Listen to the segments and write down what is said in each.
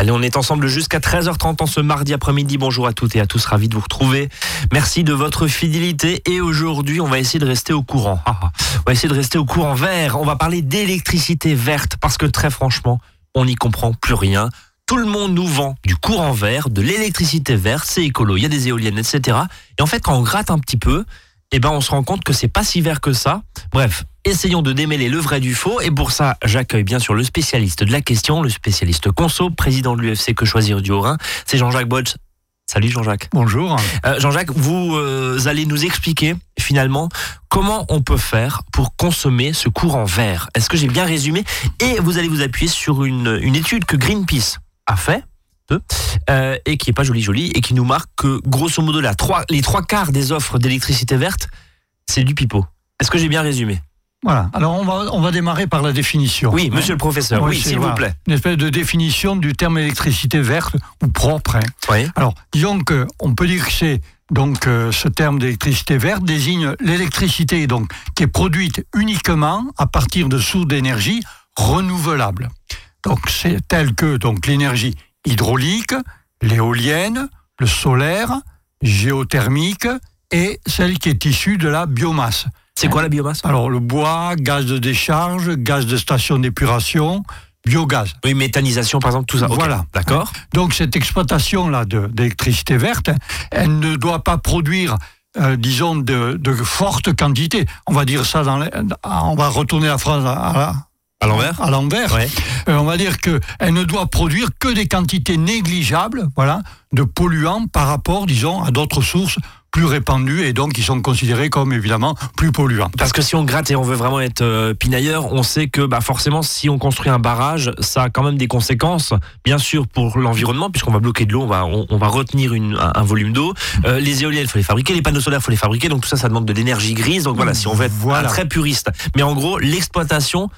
Allez, on est ensemble jusqu'à 13h30 en ce mardi après-midi. Bonjour à toutes et à tous, ravi de vous retrouver. Merci de votre fidélité et aujourd'hui, on va essayer de rester au courant. Ah, ah. on va essayer de rester au courant vert. On va parler d'électricité verte parce que très franchement, on n'y comprend plus rien. Tout le monde nous vend du courant vert, de l'électricité verte, c'est écolo, il y a des éoliennes, etc. Et en fait, quand on gratte un petit peu, eh ben, on se rend compte que c'est pas si vert que ça. Bref, essayons de démêler le vrai du faux. Et pour ça, j'accueille bien sûr le spécialiste de la question, le spécialiste conso, président de l'UFC Que Choisir du Haut-Rhin. C'est Jean-Jacques Botch. Salut Jean-Jacques. Bonjour. Euh, Jean-Jacques, vous euh, allez nous expliquer finalement comment on peut faire pour consommer ce courant vert? Est-ce que j'ai bien résumé? Et vous allez vous appuyer sur une, une étude que Greenpeace a fait euh, et qui est pas jolie jolie et qui nous marque que grosso modo trois, les trois quarts des offres d'électricité verte, c'est du pipeau. Est-ce que j'ai bien résumé? Voilà. Alors on va on va démarrer par la définition. Oui, monsieur le professeur. Oui, s'il vous plaît. Une espèce de définition du terme électricité verte ou propre. Hein. Oui. Alors disons que on peut dire que c'est donc euh, ce terme d'électricité verte désigne l'électricité donc qui est produite uniquement à partir de sources d'énergie renouvelables. Donc c'est tel que donc l'énergie hydraulique, l'éolienne, le solaire, géothermique et celle qui est issue de la biomasse. C'est quoi la biomasse? Alors le bois, gaz de décharge, gaz de station d'épuration, biogaz. Oui, méthanisation par exemple, tout ça. Voilà. D'accord. Donc cette exploitation-là d'électricité verte, elle ne doit pas produire euh, disons, de, de, fortes quantités. On va dire ça dans on va retourner la phrase à, à l'envers À l'envers. Euh, on va dire qu'elle ne doit produire que des quantités négligeables voilà, de polluants par rapport, disons, à d'autres sources plus répandues et donc qui sont considérées comme évidemment plus polluants. Parce que si on gratte et on veut vraiment être euh, pinailleur, on sait que bah, forcément si on construit un barrage, ça a quand même des conséquences, bien sûr pour l'environnement, puisqu'on va bloquer de l'eau, on va, on, va retenir une, un, volume d'eau. Euh, les éoliennes, il faut les fabriquer, les panneaux solaires, il faut les fabriquer, donc tout ça, ça demande de l'énergie grise. Donc voilà, si on veut être très puriste. Mais en gros, l'exploitation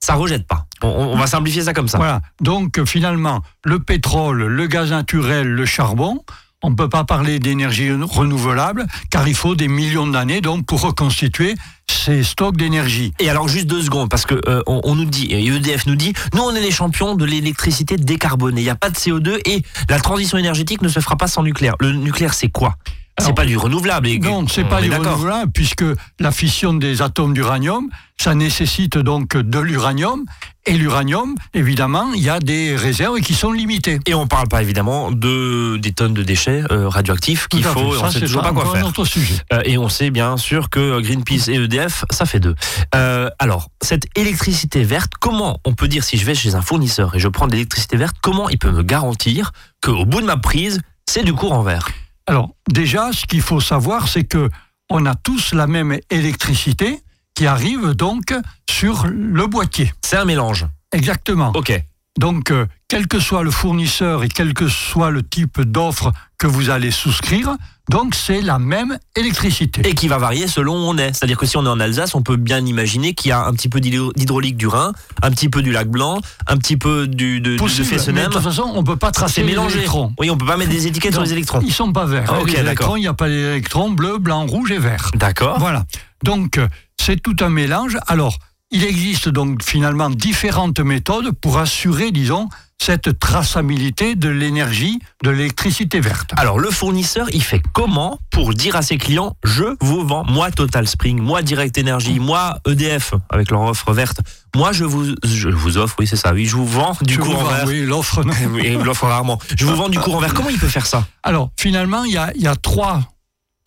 ça rejette pas. On, va simplifier ça comme ça. Voilà. Donc finalement, le pétrole, le gaz naturel, le charbon, on ne peut pas parler d'énergie renouvelable car il faut des millions d'années donc pour reconstituer ces stocks d'énergie. Et alors juste deux secondes parce que euh, on, nous dit et EDF nous dit nous on est les champions de l'électricité décarbonée. Il n'y a pas de CO2 et la transition énergétique ne se fera pas sans nucléaire. Le nucléaire c'est quoi? C'est pas du renouvelable. Non, c'est pas du renouvelable puisque la fission des atomes d'uranium, ça nécessite donc de l'uranium. Et l'uranium, évidemment, il y a des réserves qui sont limitées. Et on ne parle pas évidemment de des tonnes de déchets euh, radioactifs qu'il faut. Ça, on sait toujours pas quoi faire. Autre sujet. Euh, et on sait bien sûr que Greenpeace et EDF, ça fait deux. Euh, alors, cette électricité verte, comment on peut dire si je vais chez un fournisseur et je prends de l'électricité verte, comment il peut me garantir qu'au bout de ma prise, c'est du courant vert? Alors, déjà, ce qu'il faut savoir, c'est que on a tous la même électricité qui arrive donc sur le boîtier. C'est un mélange. Exactement. OK. Donc, euh, quel que soit le fournisseur et quel que soit le type d'offre que vous allez souscrire, donc c'est la même électricité. Et qui va varier selon où on est. C'est-à-dire que si on est en Alsace, on peut bien imaginer qu'il y a un petit peu d'hydraulique du Rhin, un petit peu du lac Blanc, un petit peu du, de, Fessenheim. de toute façon, on peut pas tracer les électrons. Oui, on peut pas mettre des étiquettes sur les électrons. Ils sont pas verts. Ah, les électrons, il n'y a pas d'électrons bleu, blanc, rouge et vert. D'accord. Voilà. Donc, euh, c'est tout un mélange. Alors, il existe donc finalement différentes méthodes pour assurer, disons, cette traçabilité de l'énergie, de l'électricité verte. Alors le fournisseur, il fait comment pour dire à ses clients, je vous vends, moi Total Spring, moi Direct Energy, moi EDF, avec leur offre verte, moi je vous, je vous offre, oui c'est ça, oui, je vous vends du courant vert. Oui, l'offre non. oui, l'offre rarement. Je vous vends du courant vert. Comment il peut faire ça? Alors finalement, il y a, il y a trois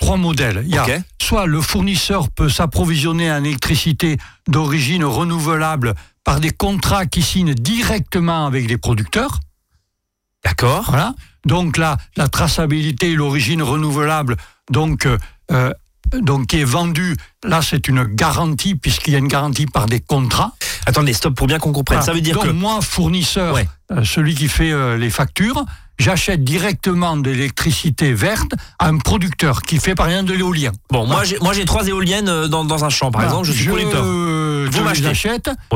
trois modèles. Il y a soit le fournisseur peut s'approvisionner en électricité d'origine renouvelable par des contrats qui signent directement avec les producteurs. D'accord. Voilà. Donc là, la traçabilité et l'origine renouvelable, donc, euh, euh, donc qui est vendue, là c'est une garantie puisqu'il y a une garantie par des contrats. Attendez, stop pour bien qu'on comprenne. Ça veut dire donc, que moi, fournisseur, euh, celui qui fait les factures, j'achète directement de l'électricité verte à un producteur qui fait par exemple de l'éolien. Bon, moi j'ai moi j'ai trois éoliennes euh, dans, dans un champ par exemple, je suis producteur. Vous m'achetez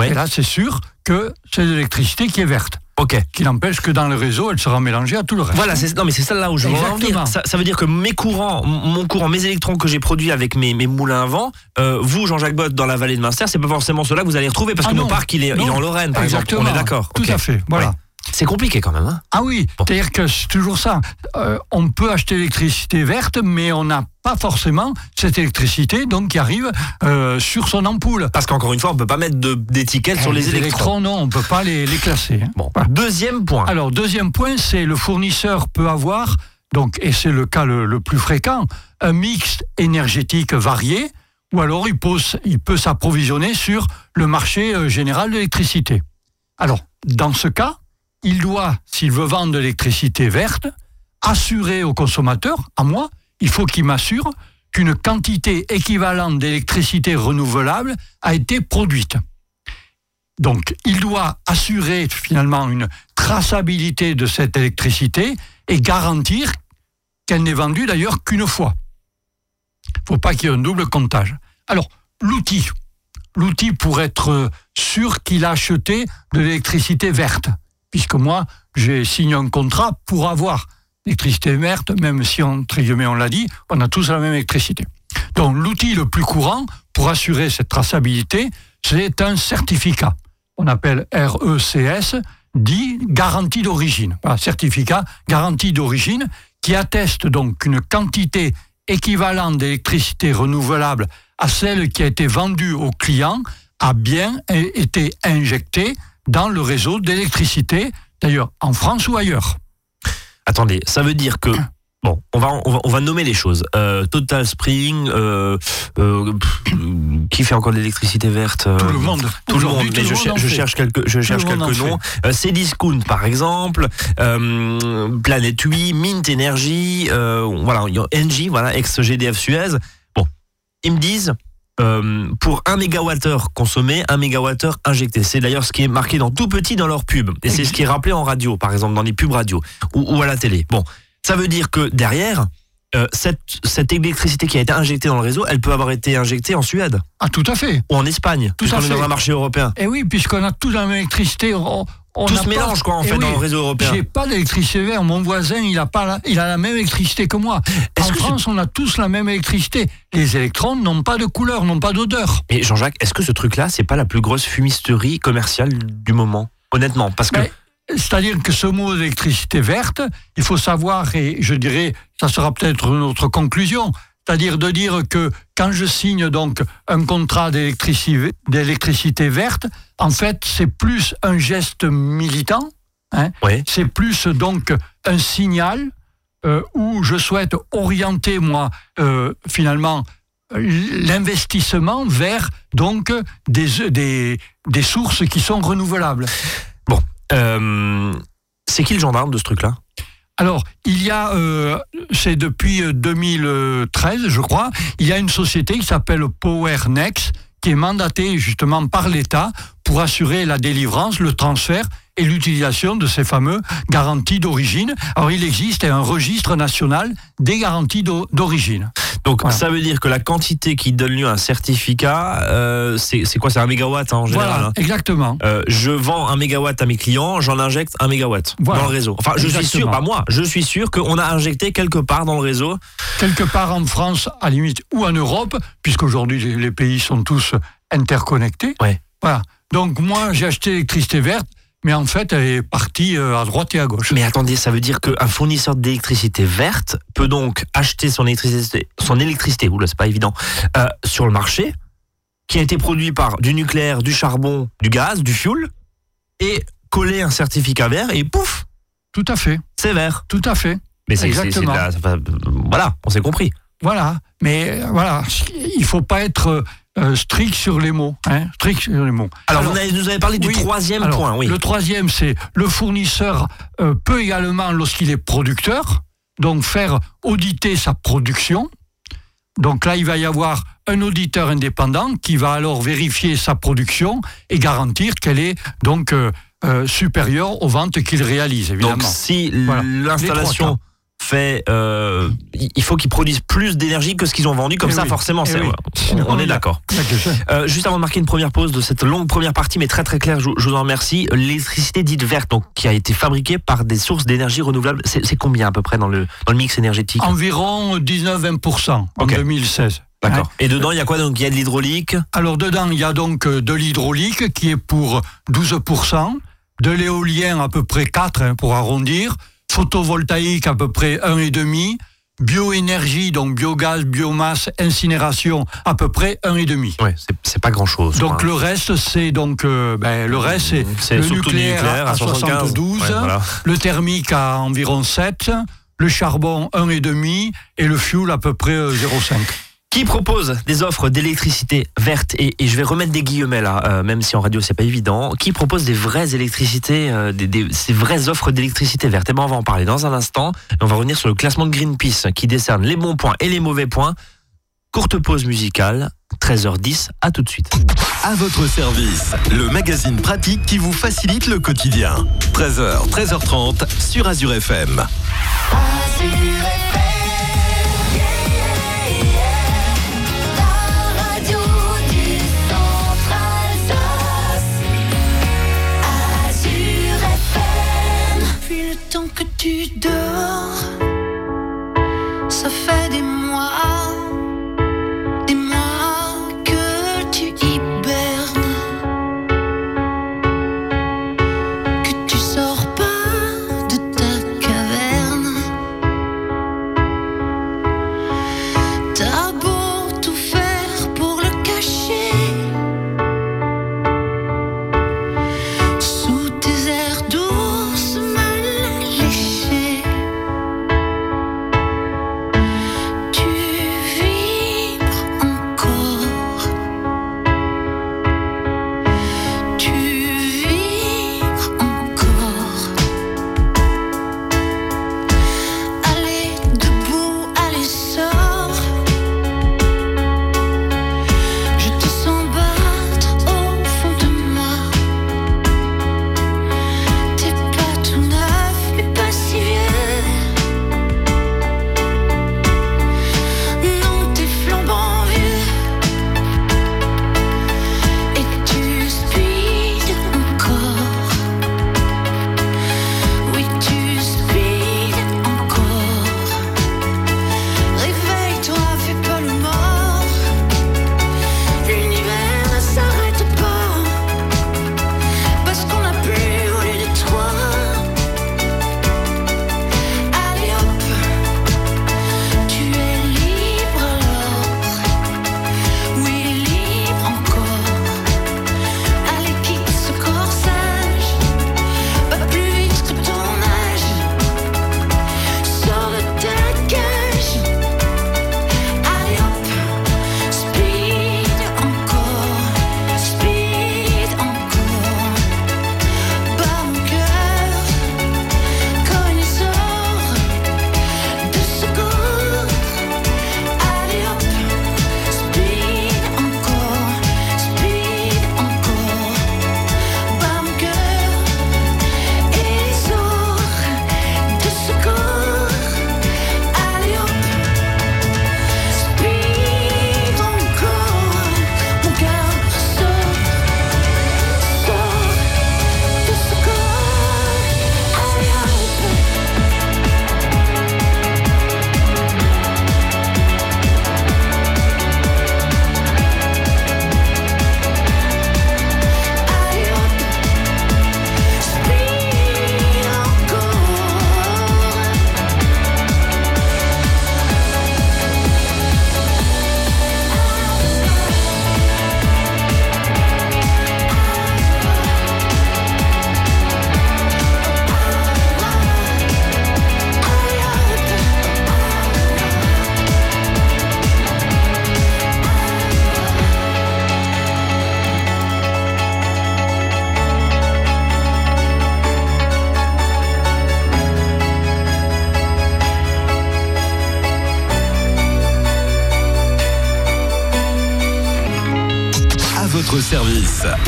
et là c'est sûr que c'est de l'électricité qui est verte. Ok. Qui n'empêche que dans le réseau, elle sera mélangée à tout le reste. Voilà, non mais c'est ça là où je veux en venir. Ça, veut dire que mes courants, mon courant, mes électrons que j'ai produits avec mes, mes moulins à vent, euh, vous, Jean-Jacques Bott, dans la vallée de Munster, c'est pas forcément cela que vous allez retrouver parce ah que mon parc il est, il est, en Lorraine, par exemple. On est d'accord. Tout à fait. Voilà. C'est compliqué quand même. Hein ah oui, c'est-à-dire que c'est toujours ça. Euh, on peut acheter l'électricité verte, mais on n'a pas forcément cette électricité donc qui arrive euh, sur son ampoule. Parce qu'encore une fois, on ne peut pas mettre d'étiquette sur les, électrons. Non, on ne peut pas les, classer. Hein. Bon. Deuxième point. Alors, deuxième point, c'est le fournisseur peut avoir, donc, et c'est le cas le, plus fréquent, un mix énergétique varié, ou alors il, il peut s'approvisionner sur le marché euh, général de l'électricité. Alors, dans ce cas, il doit, s'il veut vendre de l'électricité verte, assurer au consommateur, à moi, il faut qu'il m'assure qu'une quantité équivalente d'électricité renouvelable a été produite. Donc, il doit assurer finalement une traçabilité de cette électricité et garantir qu'elle n'est vendue d'ailleurs qu'une fois. Il ne faut pas qu'il y ait un double comptage. Alors, l'outil. L'outil pour être sûr qu'il a acheté de l'électricité verte. Puisque moi, j'ai signé un contrat pour avoir l'électricité verte, même si, entre guillemets, on l'a dit, on a tous la même électricité. Donc, l'outil le plus courant pour assurer cette traçabilité, c'est un certificat. On appelle RECS, dit garantie d'origine. certificat garantie d'origine qui atteste donc une quantité équivalente d'électricité renouvelable à celle qui a été vendue au client a bien été injectée dans le réseau d'électricité, d'ailleurs en France ou ailleurs. Attendez, ça veut dire que Bon, on va, on va, nommer les choses. Euh, Total Spring, euh, euh, qui fait encore de l'électricité verte Tout le monde. Tout le monde. Mais je, cherche quelques, je cherche quelques noms. Cdiscount, par exemple. Planète 8, Mint Energy. voilà, Engie, voilà, ex-GDF Suez. Bon, ils me disent. Pour un mégawattheure consommé, un mégawattheure injecté. C'est d'ailleurs ce qui est marqué dans tout petit dans leur pub. Et c'est ce qui est rappelé en radio, par exemple, dans les pubs radio ou, ou à la télé. Bon, ça veut dire que derrière, euh, cette, cette, électricité qui a été injectée dans le réseau, elle peut avoir été injectée en Suède. Ah, tout à fait. Ou en Espagne, tout à fait. dans un marché européen. Et eh oui, puisqu'on a toute la même électricité. On, tout se mélange, quoi, en eh fait, dans le réseau européen. J'ai pas d'électricité verte. Mon voisin, il a, pas la, il a la même électricité que moi. En France, on a tous la même électricité. Les électrons n'ont pas de couleur, n'ont pas d'odeur. Mais Jean-Jacques, est-ce que ce truc-là, c'est pas la plus grosse fumisterie commerciale du moment? Honnêtement, parce que. C'est-à-dire que ce mot d'électricité verte, il faut savoir, et je dirais, ça sera peut-être notre conclusion, c'est-à-dire de dire que quand je signe donc un contrat d'électricité verte, en fait, c'est plus un geste militant, hein, c'est plus donc un signal euh, où je souhaite orienter, moi, euh, finalement, l'investissement vers donc des, des, des sources qui sont renouvelables. Euh, c'est qui le gendarme de ce truc-là? Alors, il y a, euh, c'est depuis 2013, euh, je crois, il y a une société qui s'appelle PowerNext, qui est mandatée justement par l'État pour assurer la délivrance, le transfert et l'utilisation de ces fameux garanties d'origine. Alors il existe un registre national des garanties d'origine. Donc ça veut dire que la quantité qui donne lieu à un certificat, euh, c'est quoi C'est un mégawatt hein, en général. Voilà, hein. exactement. Euh, je vends un mégawatt à mes clients, j'en injecte un mégawatt dans le réseau. Enfin, je suis sûr, pas moi, je suis sûr qu'on a injecté quelque part dans le réseau. Quelque part en France, à limite, ou en Europe, puisqu'aujourd'hui les pays sont tous interconnectés. Ouais. Voilà. Donc moi, j'ai acheté l'électricité verte mais en fait, elle est partie euh, à droite et à gauche. Mais attendez, ça veut dire qu'un fournisseur d'électricité verte peut donc acheter son électricité, son électricité, oula, c'est pas évident, euh, sur le marché, qui a été produit par du nucléaire, du charbon, du gaz, du fuel, et coller un certificat vert, et pouf Tout à fait. C'est vert. Tout à fait. Mais c'est Exactement. voilà, on s'est compris. Voilà, mais voilà, il faut pas être euh, strict sur les mots. Hein, strict sur les mots. Alors, vous nous avez parlé du troisième point. Oui. Le troisième, c'est le fournisseur euh, peut également, lorsqu'il est producteur, donc faire auditer sa production. Donc là, il va y avoir un auditeur indépendant qui va alors vérifier sa production et garantir qu'elle est donc euh, supérieure aux ventes qu'il réalise. Évidemment. Donc si l'installation fait, euh, il faut qu'ils produisent plus d'énergie que ce qu'ils ont vendu. Comme eh ça, forcément, eh on, est d'accord. Euh, juste avant de marquer une première pause de cette longue première partie, mais très très claire, je, vous en remercie. L'électricité dite verte, donc qui a été fabriquée par des sources d'énergie renouvelables, c'est combien à peu près dans le, dans le mix énergétique? Environ 19-20% en 2016. D'accord. Et dedans, il y a quoi donc? Il y a de l'hydraulique? Alors dedans, il y a donc euh, de l'hydraulique qui est pour 12%. de l'éolien à peu près 4 hein, pour arrondir, photovoltaïque à peu près 1,5, bioénergie, donc biogaz, biomasse, incinération, à peu près 1,5. Ouais, c'est pas grand chose. Donc le reste, c'est donc euh, ben, le reste, c'est le nucléaire, à, 72, le thermique à environ 7, le charbon 1,5 et le fuel à peu près 0,5. Qui propose des offres d'électricité verte et, je vais remettre des guillemets là, euh, même si en radio c'est pas évident. Qui propose des vraies électricités, euh, des, ces vraies offres d'électricité verte? Et eh ben on va en parler dans un instant. on va revenir sur le classement de Greenpeace qui décerne les bons points et les mauvais points. Courte pause musicale, 13h10, à tout de suite. À votre service, le magazine pratique qui vous facilite le quotidien. 13h, 13h30 sur Azure FM. Azure FM.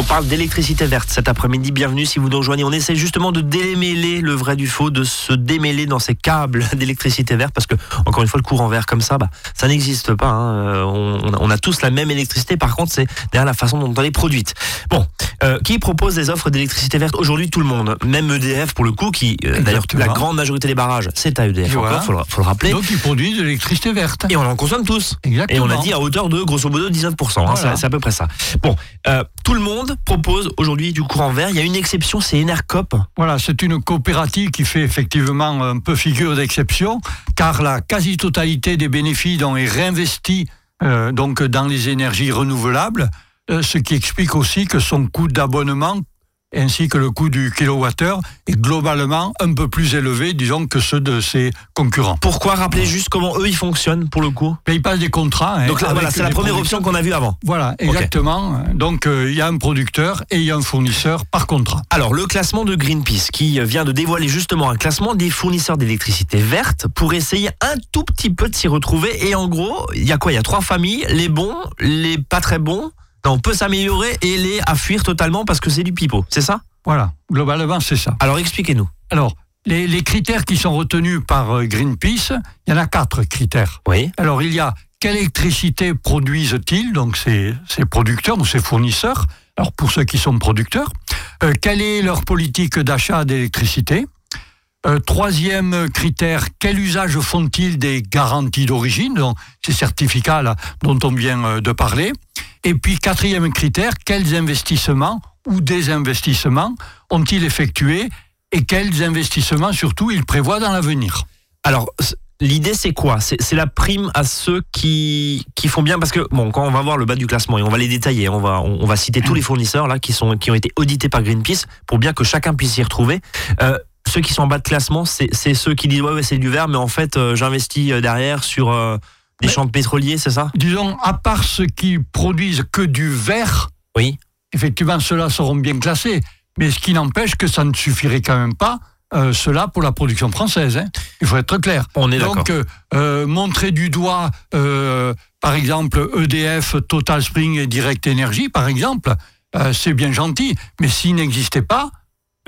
On parle d'électricité verte cet après-midi. Bienvenue si vous nous rejoignez. On essaie justement de démêler le vrai du faux, de se démêler dans ces câbles d'électricité verte parce que, encore une fois, le courant vert comme ça, bah, ça n'existe pas. hein. Euh, On, on a tous la même électricité. Par contre, c'est derrière la façon dont elle est produite. Bon, euh, qui propose des offres d'électricité verte Aujourd'hui, tout le monde. Même EDF, pour le coup, qui, euh, d'ailleurs, la grande majorité des barrages, c'est à EDF Voilà. encore, faut le, faut le rappeler. Donc ils produisent de l'électricité verte. Et on en consomme tous. Exactement. Et on a dit à hauteur de grosso modo 19%. hein, Voilà. c'est- c'est à peu près ça. Bon, euh, tout le monde propose aujourd'hui du courant vert. Il y a une exception, c'est Enercop. Voilà, c'est une coopérative qui fait effectivement un peu figure d'exception, car la quasi-totalité des bénéfices est réinvestie euh, donc dans les énergies renouvelables, euh, ce qui explique aussi que son coût d'abonnement ainsi que le coût du kilowattheure est globalement un peu plus élevé, disons, que ceux de ses concurrents. Pourquoi rappeler juste comment eux ils fonctionnent pour le coup? Mais ils passent des contrats. hein, Donc là, avec voilà, c'est la première option qu'on a vue avant. Voilà, exactement. Donc euh, il y a un producteur et il y a un fournisseur par contrat. Alors, le classement de Greenpeace qui vient de dévoiler justement un classement des fournisseurs d'électricité verte pour essayer un tout petit peu de s'y retrouver. Et en gros, il y a quoi? Il y a trois familles les bons, les pas très bons. Non, on peut s'améliorer et les à fuir totalement parce que c'est du pipeau, c'est ça? Voilà, globalement c'est ça. Alors expliquez-nous. Alors, les, les critères qui sont retenus par euh, Greenpeace, il y en a quatre critères. Oui. Alors, il y a quelle électricité produisent-ils, donc ces, ces producteurs ou ces fournisseurs, alors pour ceux qui sont producteurs, Euh, quelle est leur politique d'achat d'électricité? Troisième critère, quel usage font-ils des garanties d'origine, ces certificats dont on vient euh, de parler? Et puis quatrième critère, quels investissements ou désinvestissements ont-ils effectués et quels investissements surtout ils prévoient dans l'avenir? Alors, l'idée, c'est quoi? C'est la prime à ceux qui, qui font bien, parce que, bon, quand on va voir le bas du classement, et on va les détailler, on va, on, va citer tous les fournisseurs là qui, sont, qui ont été audités par Greenpeace, pour bien que chacun puisse s'y retrouver. Euh, ceux qui sont en bas de classement, c'est ceux qui disent, ouais, ouais c'est du vert, mais en fait, euh, j'investis euh, derrière sur euh, des Mais- champs pétroliers, c'est ça? Disons, à part ceux qui produisent que du verre, Oui. effectivement, ceux-là seront bien classés. Mais ce qui n'empêche que ça ne suffirait quand même pas, euh, cela pour la production française. hein. Il faut être clair. On est. Donc, montrer du doigt, par exemple, EDF, Total Spring et Direct Energy, par exemple, c'est bien gentil. Mais s'il n'existait pas,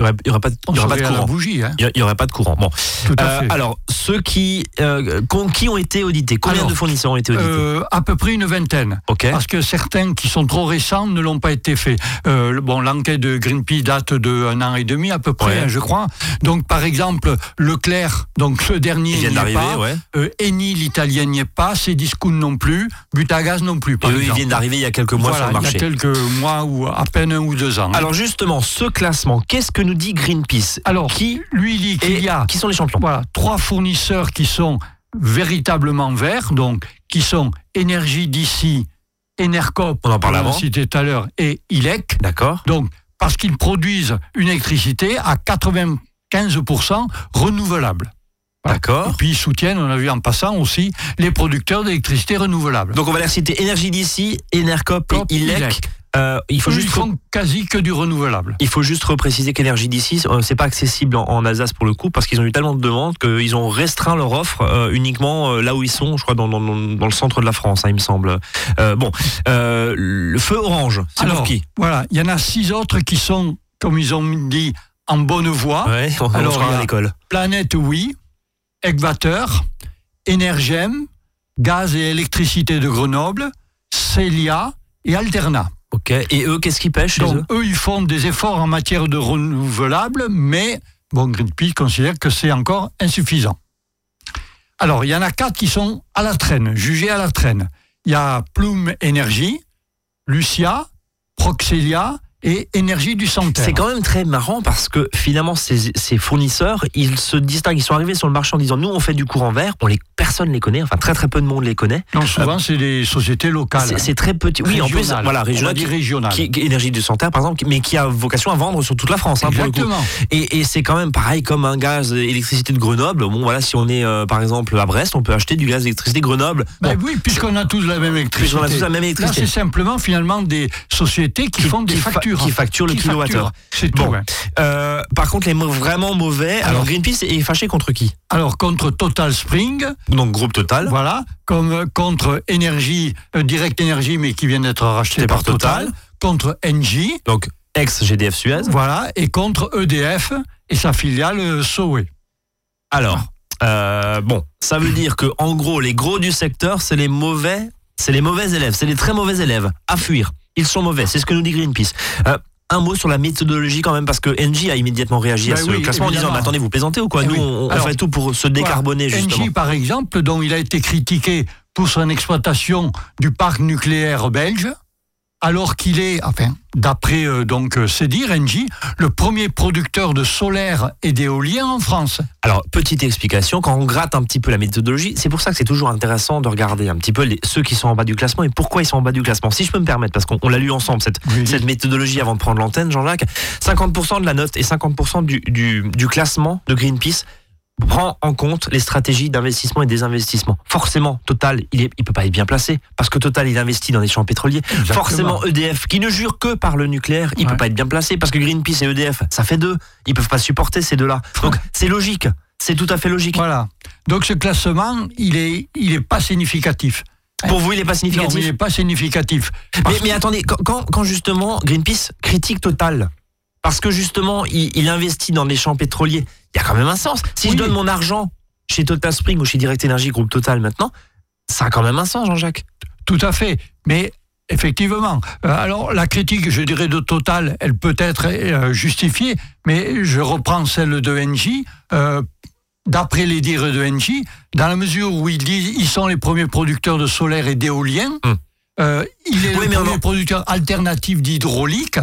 Il n'y aurait, pas, il y aurait pas de courant. bougie. hein. Il n'y aurait pas de courant. Bon. Tout à Euh, fait. alors, ceux qui, euh, qui ont été audités, combien Alors, de fournisseurs ont été audités? Euh, à peu près une vingtaine. Ok. Parce que certains qui sont trop récents ne l'ont pas été faits. Euh, bon, l'enquête de Greenpeace date de un an et demi à peu près, Ouais. hein, je crois. Donc, par exemple, Leclerc, donc ce dernier n'y est pas. ouais. Eni, l'italien n'y est pas. Cdiscount non plus. Butagaz non plus. Et eux, ils viennent d'arriver il y a quelques mois Voilà, sur le il y a marché. quelques mois ou à peine un ou deux ans. hein. Alors justement, ce classement, qu'est-ce que nous dit Greenpeace Alors, Qui lui dit qu'il y a qui sont les champions voilà, trois fournisseurs qui sont véritablement verts, donc qui sont Énergie d'ici, Enercop, On en parlait l'a avant. cité tout à l'heure, et ILEC. D'accord. Donc, parce qu'ils produisent une électricité à 95% renouvelable. Voilà. Et D'accord. puis ils soutiennent, on a vu en passant aussi, les producteurs d'électricité renouvelable. Donc on va les citer Énergie d'ici, Enercop Cop, et ILEC. ILEC. Euh, il faut juste font quasi que du renouvelable. il faut juste repréciser qu'Énergie d'ici, euh, c'est pas accessible en, en Alsace pour le coup, parce qu'ils ont eu tellement de demandes qu'ils ont restreint leur offre euh, uniquement euh, là où ils sont, je crois dans, dans, dans- le centre de la France, hein, il me semble. Euh, bon, euh, le feu orange, c'est pour Alors, qui? voilà, il y en a six autres qui sont, comme ils ont dit, en bonne voie. Ouais, on, Alors, à l'école. Planète Oui, Ecvateur, Energem, Gaz et électricité de Grenoble, Celia et Alterna. Ok. Et eux, qu'est-ce qu'ils pêchent chez eux Donc, eux, ils font des efforts en matière de renouvelables, mais bon, Greenpeace considère que c'est encore insuffisant. Alors, il y en a quatre qui sont à la traîne, jugés à la traîne. Il y a Plume Energy, Lucia, Proxelia et Énergie du Santerre. C'est quand même très marrant parce que finalement ces, ces fournisseurs, ils se distinguent, ils sont arrivés sur le marché en disant nous on fait du courant vert, on les personne les connaît, enfin très très peu de monde les connaît. Non, souvent, c'est des sociétés locales. C'est très petit. Oui, en plus voilà On régional va dire qui, régionales. qui- qui- énergie du Santerre par exemple, mais qui a vocation à vendre sur toute la France hein, pour le coup. Exactement. Et, et c'est quand même pareil comme un gaz électricité de Grenoble. Bon voilà, si on est euh, par exemple à Brest, on peut acheter du gaz électricité Grenoble. Ben Bon, oui, puisqu'on a tous la même électricité. Puisqu'on a tous la même électricité. Là, c'est simplement finalement des sociétés qui, Qui- font des qui factures. qui facturent le Qui kilowattheure. C'est tout. Bon. hein. euh, par contre les vraiment mauvais. Alors, Alors- Greenpeace est fâché contre qui? Alors, contre Total Spring, Donc groupe Total. voilà, comme euh, contre Énergie, euh, Direct Énergie, mais qui vient d'être racheté par, par Total. Total. contre Engie. Donc, ex-GDF Suez. Voilà, et contre EDF et sa filiale Sowe. Alors, euh, bon, ça veut dire que en gros, les gros du secteur, c'est les mauvais, c'est les mauvais élèves, c'est les très mauvais élèves à fuir. Ils sont mauvais, c'est ce que nous dit Greenpeace. Euh, un mot sur la méthodologie quand même, parce que Engie a immédiatement réagi à Ben ce oui, classement en disant mais attendez, vous plaisantez ou quoi Eh Nous, oui. on, on Alors, fait tout pour se décarboner Voilà. justement. Engie, par exemple, dont il a été critiqué pour son exploitation du parc nucléaire belge, alors qu'il est, enfin, d'après euh, donc euh, c'est dire Engie, le premier producteur de solaire et d'éolien en France. Alors, petite explication, quand on gratte un petit peu la méthodologie, c'est pour ça que c'est toujours intéressant de regarder un petit peu les, ceux qui sont en bas du classement et pourquoi ils sont en bas du classement. Si je peux me permettre, parce qu'on on l'a lu ensemble, cette, Oui. cette méthodologie avant de prendre l'antenne, Jean-Jacques, 50% de la note et 50% du, du, du classement de Greenpeace prend en compte les stratégies d'investissement et désinvestissement. Forcément, Total, il ne il peut pas être bien placé, parce que Total, il investit dans des champs pétroliers. Exactement. Forcément, EDF, qui ne jure que par le nucléaire, il Ouais. peut pas être bien placé, parce que Greenpeace et EDF, ça fait deux. Ils peuvent pas supporter ces deux-là. Donc, c'est logique. C'est tout à fait logique. Voilà. Donc ce classement, il est, il est pas significatif. Pour vous, il n'est pas Non, significatif. mais il n'est pas significatif. mais, attendez, quand justement Greenpeace critique Total, parce que justement il, il investit dans les champs pétroliers, il y a quand même un sens. Si Oui. je donne mon argent chez Total Spring ou chez Direct Energy Groupe Total maintenant, ça a quand même un sens, Jean-Jacques. Tout à fait. Mais effectivement, euh, alors la critique, je dirais, de Total, elle peut être euh, justifiée, mais je reprends celle de Engie. euh, D'après les dires de Engie, dans la mesure où ils disent ils sont les premiers producteurs de solaire et d'éolien, Hum. euh, il est Oui, le premier producteur alternatif d'hydraulique.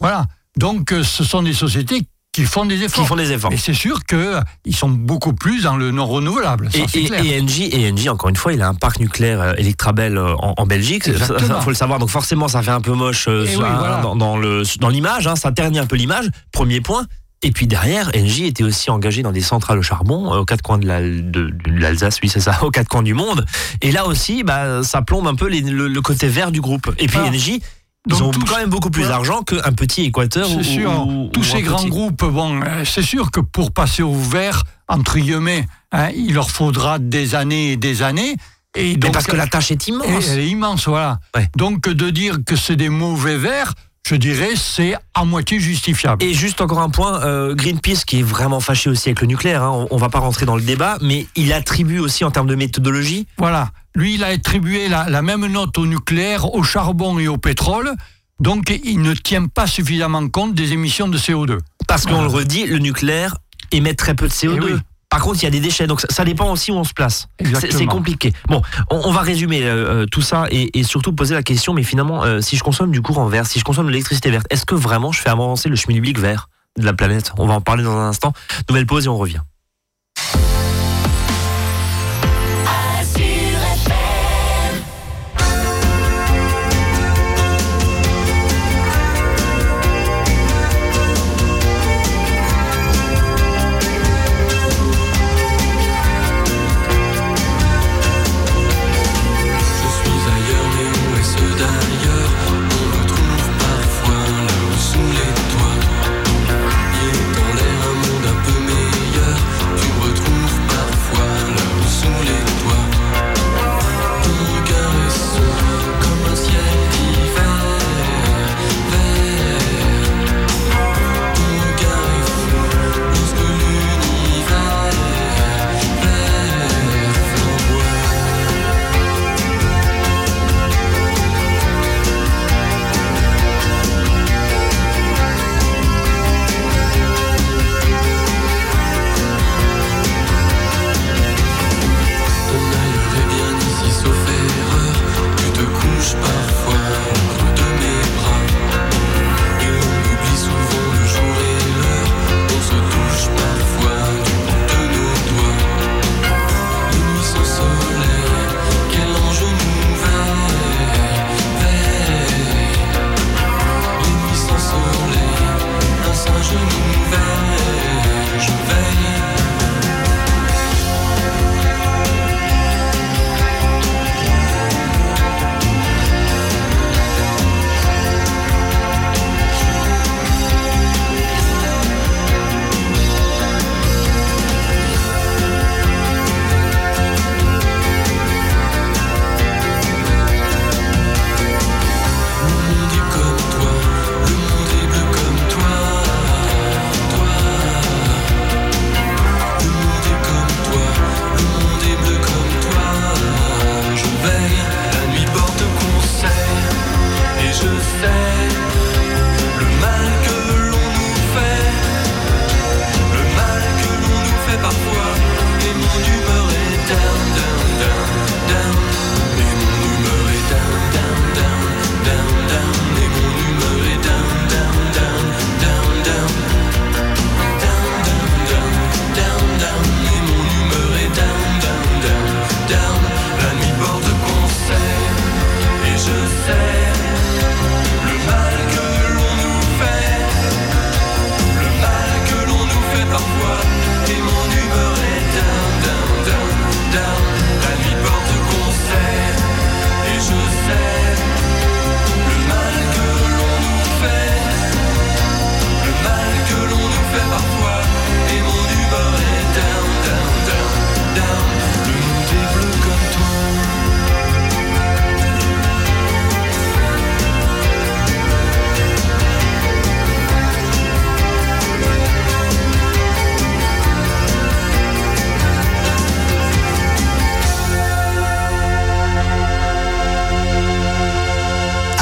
Voilà. Donc, euh, ce sont des sociétés qui font des efforts. Qui font des efforts. Et c'est sûr qu'ils sont beaucoup plus dans le non renouvelable. ça, Et, et, et Engie, et Engie, encore une fois, il a un parc nucléaire euh, Electrabel euh, en, en Belgique. Il faut le savoir. Donc forcément, ça fait un peu moche euh, voilà. dans, dans le dans l'image. Hein, ça ternit un peu l'image. Premier point. Et puis derrière, Engie était aussi engagé dans des centrales au charbon euh, aux quatre coins de la- de- de l'Alsace, oui c'est ça, aux quatre coins du monde. Et là aussi, bah, ça plombe un peu les- le, le côté vert du groupe. Et puis Voilà. Engie, ils ont quand même beaucoup plus d'argent qu'un petit Équateur. ou- C'est sûr. ou- Tous ou ces grands petit- groupes, bon, euh, c'est sûr que pour passer au vert, entre guillemets, hein, il leur faudra des années et des années. Et Mais donc, parce que la tâche est immense. elle est immense, voilà. Ouais. Donc de dire que c'est des mauvais verts, je dirais, c'est à moitié justifiable. Et juste encore un point, euh, Greenpeace qui est vraiment fâché aussi avec le nucléaire, hein, on, on va pas rentrer dans le débat, mais il attribue aussi en termes de méthodologie, Voilà. Lui, il a attribué la, la même note au nucléaire, au charbon et au pétrole. Donc, il ne tient pas suffisamment compte des émissions de CO2. parce qu'on le redit, le nucléaire émet très peu de CO2. Eh oui. Par contre, il y a des déchets, donc ça, ça dépend aussi où on se place. C'est- compliqué. Bon, on, on va résumer euh, euh, tout ça et, et surtout poser la question, mais finalement, euh, si je consomme du courant vert, si je consomme de l'électricité verte, est-ce que vraiment je fais avancer le schmilblick vert de la planète? On va en parler dans un instant. Nouvelle pause et on revient.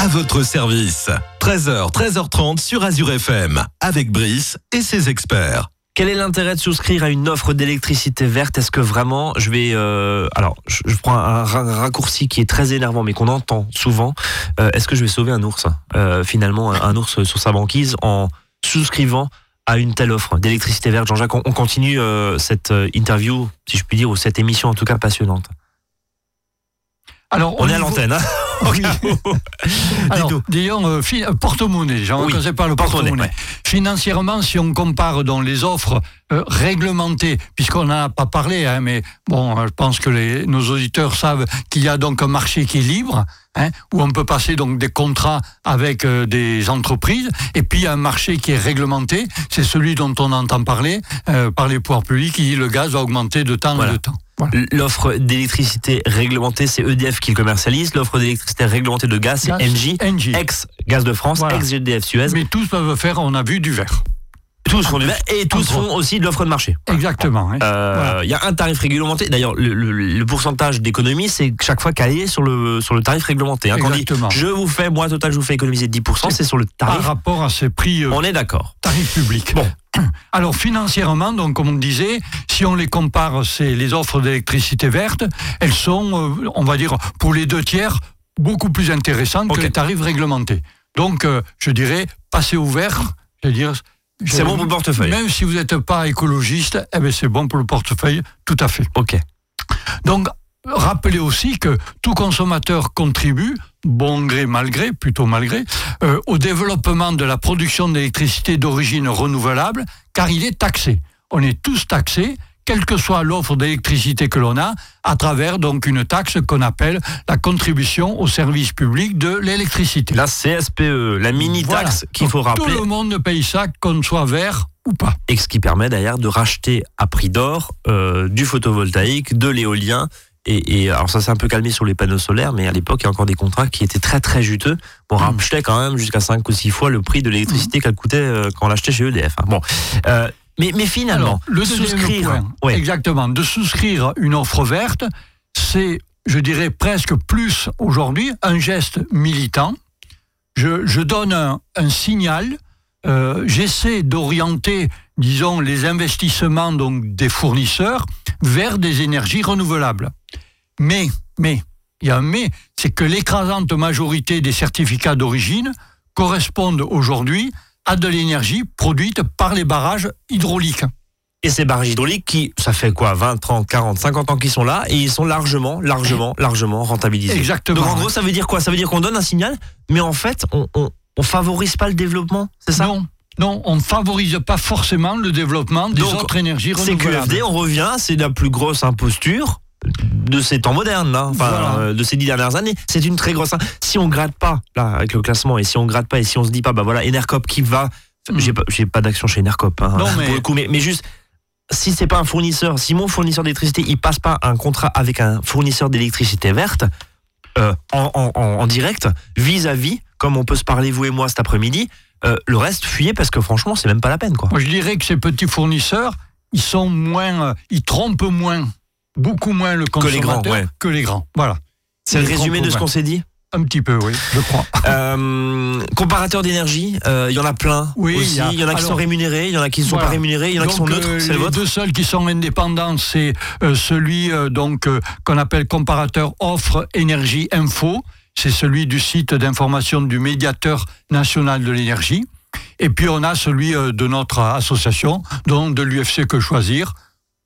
À votre service. 13h, 13h30 sur Azure FM, avec Brice et ses experts. Quel est l'intérêt de souscrire à une offre d'électricité verte? Est-ce que vraiment, je vais, euh, alors, je, prends un, ra- raccourci qui est très énervant, mais qu'on entend souvent. Euh, Est-ce que je vais sauver un ours Euh, Finalement, un, ours sur sa banquise en souscrivant à une telle offre d'électricité verte? Jean-Jacques, on, on continue cette interview, si je puis dire, ou cette émission en tout cas passionnante. Alors, On est à l'antenne, hein Oui. Alors, disons, euh, euh, porte-monnaie, on Oui, pas le porte-monnaie. Financièrement, si on compare donc, les offres euh, réglementées, puisqu'on n'en a pas parlé, hein, mais bon, je pense que les, nos auditeurs savent qu'il y a donc un marché qui est libre, hein, où on peut passer donc des contrats avec euh, des entreprises, et puis un marché qui est réglementé, c'est celui dont on entend parler par les pouvoirs publics, qui dit le gaz va augmenter de temps Voilà. en temps. Voilà. L'offre d'électricité réglementée, c'est EDF qui le commercialise. L'offre d'électricité réglementée de gaz, c'est Gaz, Engie, Engie. ex-Gaz de France, Voilà. ex-GDF Suez. Mais tous peuvent faire, on a vu, du vert. Tous font du vert et tous font aussi de l'offre de marché. Exactement. Euh, Il Voilà. y a un tarif réglementé. D'ailleurs, le, le- le pourcentage d'économie, c'est chaque fois calé sur le, sur le tarif réglementé. hein. Quand on dit Exactement. je vous fais, moi, total, je vous fais économiser 10%, c'est sur le par tarif. rapport à ces prix euh, On est d'accord. tarifs publics. Bon. Alors financièrement, donc comme on disait, si on les compare, c'est les offres d'électricité verte, elles sont, euh, on va dire, pour les deux tiers, beaucoup plus intéressantes que les tarifs réglementés. Donc, euh, je dirais, passer au vert, je veux dire. C'est bon pour le portefeuille. Même si vous n'êtes pas écologiste, eh ben c'est bon pour le portefeuille, tout à fait. Ok. Donc, rappelez aussi que tout consommateur contribue, bon gré, mal gré, plutôt malgré, euh, au développement de la production d'électricité d'origine renouvelable, car il est taxé. On est tous taxés, quelle que soit l'offre d'électricité que l'on a, à travers donc une taxe qu'on appelle la contribution au service public de l'électricité. La CSPE, la mini-taxe Voilà. qu'il faut rappeler, Tout le monde paye ça, qu'on soit vert ou pas. et ce qui permet d'ailleurs de racheter à prix d'or euh, du photovoltaïque, de l'éolien. Et, et alors ça s'est un peu calmé sur les panneaux solaires, mais à l'époque, il y a encore des contrats qui étaient très très juteux. On rachetait quand même jusqu'à 5 ou 6 fois le prix de l'électricité qu'elle coûtait euh, quand on l'achetait chez EDF. hein. Bon, Euh, mais, mais finalement, Alors, le souscrire, point, ouais, exactement, de souscrire une offre verte, c'est, je dirais, presque plus aujourd'hui un geste militant. Je, je donne un, un signal, euh, j'essaie d'orienter, disons, les investissements donc, des fournisseurs vers des énergies renouvelables. Mais, mais, il y a un mais, c'est que l'écrasante majorité des certificats d'origine correspondent aujourd'hui à de l'énergie produite par les barrages hydrauliques. et ces barrages hydrauliques qui, ça fait quoi, 20, 30, 40, 50 ans qu'ils sont là, et ils sont largement, largement, largement rentabilisés. Exactement. Donc en gros, ça veut dire quoi? Ça veut dire qu'on donne un signal, mais en fait, on, on, on favorise pas le développement, c'est ça? Non, non, on ne favorise pas forcément le développement des Donc, autres énergies renouvelables. CQFD, on revient, c'est la plus grosse imposture de ces temps modernes, là, enfin, Voilà. euh, de ces dix dernières années. C'est une très grosse. Si on gratte pas, là, avec le classement, et si on gratte pas, et si on se dit pas, bah voilà, Enercop qui va. Mm. J'ai pas, j'ai pas d'action chez Enercop, hein, Non, mais- pour le coup, mais, mais juste. Si c'est pas un fournisseur, si mon fournisseur d'électricité, il passe pas un contrat avec un fournisseur d'électricité verte euh, en, en- direct, vis-à-vis, comme on peut se parler vous et moi cet après-midi, euh, le reste fuyez parce que franchement, c'est même pas la peine, quoi. Moi, je dirais que ces petits fournisseurs, ils sont moins, ils trompent moins, beaucoup moins le les consommateur grands, ouais. que les grands. Voilà. C'est le résumé de ce qu'on s'est dit. Un petit peu, oui, je crois. Euh, comparateur d'énergie, euh, il y en a plein. Oui, aussi. il y a- Il y en a qui alors- sont rémunérés, il y en a qui ne sont Voilà. pas rémunérés, il y en a qui sont neutres. euh, c'est le les deux seuls qui sont indépendants, c'est euh, celui donc qu'on appelle comparateur offre énergie info. C'est celui du site d'information du médiateur national de l'énergie. Et puis on a celui de notre association, donc de l'UFC Que Choisir,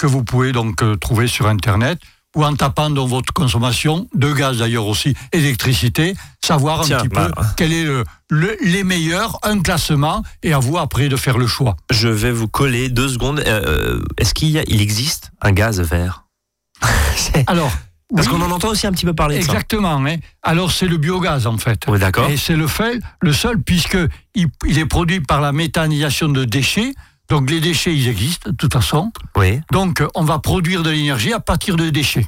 que vous pouvez donc euh, trouver sur Internet ou en tapant dans votre consommation de gaz d'ailleurs aussi, électricité, savoir un petit bah. peu quel est le, le- les meilleurs, un classement, et à vous après de faire le choix. Je vais vous coller deux secondes. Euh, Est-ce qu'il il existe un gaz vert? Alors, Parce oui, qu'on en entend aussi un petit peu parler de ça. Exactement. hein. Alors c'est le biogaz en fait. Oui, d'accord. Et c'est le fait, le seul puisque il, il est produit par la méthanisation de déchets. Donc les déchets, ils existent de toute façon. Oui. Donc euh, on va produire de l'énergie à partir de déchets.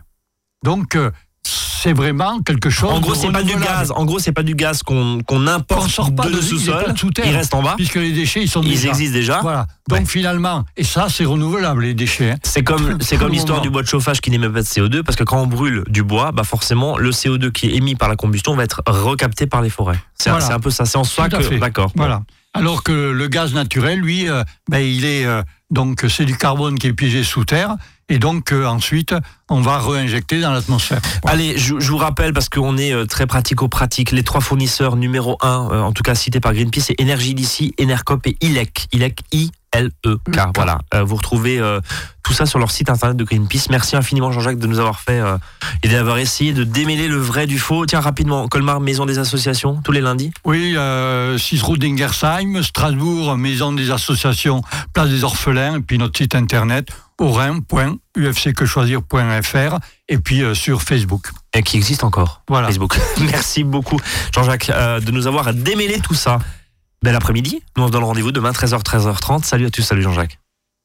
Donc euh, c'est vraiment quelque chose. En gros, c'est pas du gaz. En gros, c'est pas du gaz qu'on Qu'on importe sort pas de sous-sol. sous Il reste en bas. Puisque les déchets, ils sont Ils déjà. existent déjà. Voilà. Donc Ouais. finalement, et ça, c'est renouvelable, les déchets. hein. C'est comme, c'est comme l'histoire du bois de chauffage qui n'émet pas de CO2, parce que quand on brûle du bois, bah forcément, le CO2 qui est émis par la combustion va être recapté par les forêts. C'est Voilà. un peu ça. C'est en soi que. D'accord. Voilà. Alors que le gaz naturel, lui, euh, ben, il est euh, donc c'est du carbone qui est piégé sous terre, et donc euh, ensuite on va réinjecter dans l'atmosphère. Voilà. Allez, je, je vous rappelle, parce qu'on est euh, très pratico-pratique, les trois fournisseurs numéro un, euh, en tout cas cités par Greenpeace, c'est Énergie d'ici, Enercop et ILEC. ILEC, I-L-E-K. Voilà. Euh, vous retrouvez tout ça sur leur site internet de Greenpeace. Merci infiniment, Jean-Jacques, de nous avoir fait et d'avoir essayé de démêler le vrai du faux. Tiens, rapidement, Colmar, Maison des Associations, tous les lundis. Oui, euh, 6 route d'Ingersheim, Strasbourg, Maison des Associations, Place des Orphelins, et puis notre site internet orin.ufcquechoisir.fr et puis euh, sur Facebook. Et qui existe encore. Voilà. Facebook. Merci beaucoup, Jean-Jacques, euh, de nous avoir démêlé tout ça. Bel après-midi. Nous on se donne rendez-vous demain 13h, 13h30. Salut à tous, salut Jean-Jacques.